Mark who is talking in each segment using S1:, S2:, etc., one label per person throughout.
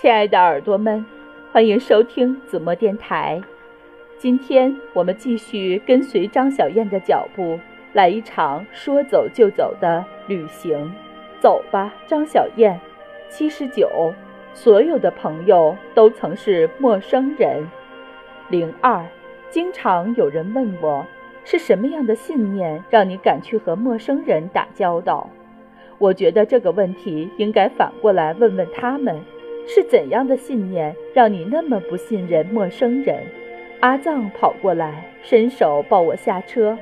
S1: 亲爱的耳朵们，欢迎收听子墨电台。今天我们继续跟随张小燕的脚步，来一场说走就走的旅行。走吧，张小燕。七十九，所有的朋友都曾是陌生人。零二，经常有人问我，是什么样的信念让你敢去和陌生人打交道？我觉得这个问题应该反过来问问他们。是怎样的信念让你那么不信任陌生人？阿藏跑过来，伸手抱我下车，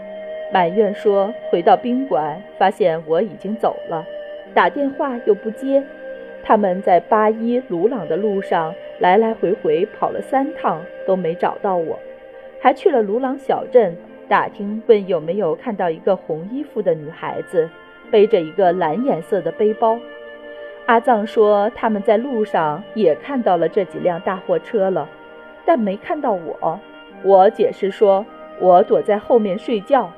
S1: 埋怨说：“回到宾馆，发现我已经走了，打电话又不接。他们在八一鲁朗的路上来来回回跑了三趟，都没找到我，还去了鲁朗小镇打听，问有没有看到一个红衣服的女孩子，背着一个蓝颜色的背包。”阿藏说：“他们在路上也看到了这几辆大货车了，但没看到我。”我解释说：“我躲在后面睡觉。”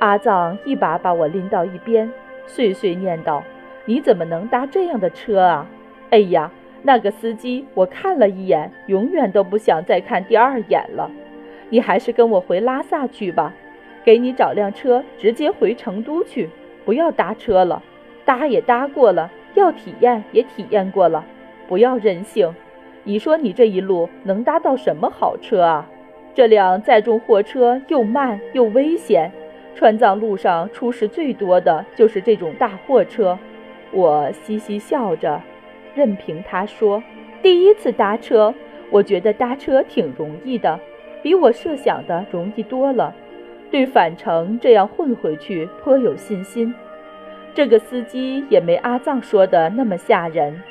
S1: 阿藏一把把我拎到一边，碎碎念道：“你怎么能搭这样的车啊？哎呀，那个司机我看了一眼，永远都不想再看第二眼了。你还是跟我回拉萨去吧，给你找辆车，直接回成都去，不要搭车了，搭也搭过了。”要体验也体验过了，不要任性。你说你这一路能搭到什么好车啊？这辆载重货车又慢又危险，川藏路上出事最多的就是这种大货车。我嘻嘻笑着，任凭他说。第一次搭车，我觉得搭车挺容易的，比我设想的容易多了。对返程这样混回去颇有信心。这个司机也没阿藏说的那么吓人，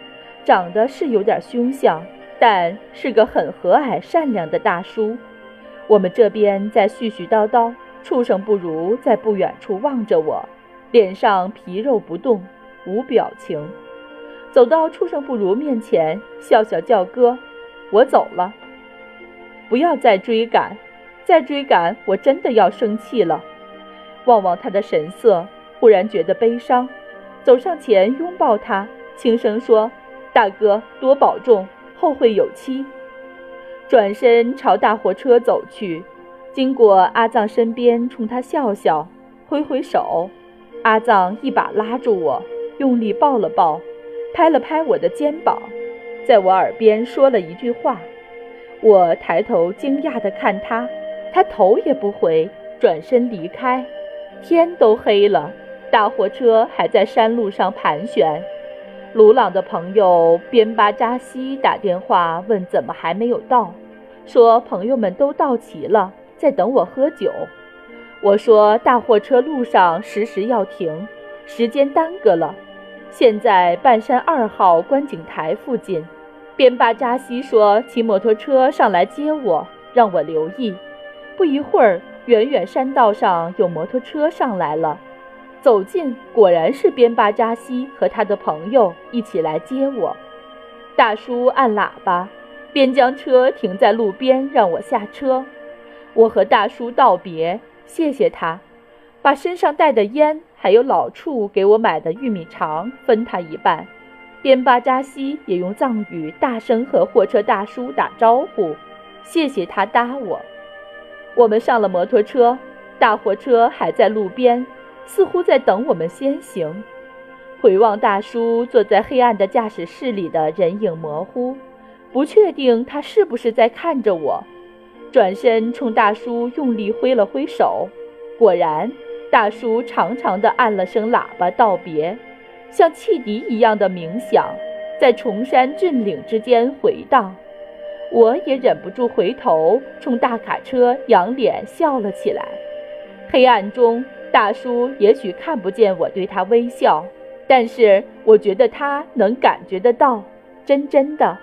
S1: 长得是有点凶相，但是个很和蔼善良的大叔。我们这边在絮絮叨叨，畜生不如在不远处望着我，脸上皮肉不动，无表情。走到畜生不如面前，笑笑叫哥：“我走了，不要再追赶，再追赶我真的要生气了。”望望他的神色。忽然觉得悲伤，走上前拥抱他，轻声说：“大哥，多保重，后会有期。”转身朝大货车走去，经过阿藏身边，冲他笑笑，挥挥手。阿藏一把拉住我，用力抱了抱，拍了拍我的肩膀，在我耳边说了一句话。我抬头惊讶地看他，他头也不回，转身离开。天都黑了。大货车还在山路上盘旋，鲁朗的朋友边巴扎西打电话问怎么还没有到，说朋友们都到齐了，在等我喝酒。我说大货车路上时时要停，时间耽搁了。现在半山二号观景台附近，边巴扎西说骑摩托车上来接我，让我留意。不一会儿，远远山道上有摩托车上来了。走近，果然是边巴扎西和他的朋友一起来接我。大叔按喇叭，边将车停在路边，让我下车。我和大叔道别，谢谢他，把身上带的烟还有老处给我买的玉米肠分他一半。边巴扎西也用藏语大声和货车大叔打招呼，谢谢他搭我。我们上了摩托车，大货车还在路边。似乎在等我们先行。回望大叔坐在黑暗的驾驶室里的人影模糊，不确定他是不是在看着我。转身冲大叔用力挥了挥手，果然，大叔长长的按了声喇叭道别，像汽笛一样的鸣响，在崇山峻岭之间回荡。我也忍不住回头冲大卡车仰脸笑了起来。黑暗中。大叔也许看不见我对他微笑，但是我觉得他能感觉得到，真真的。